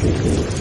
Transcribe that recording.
taking it.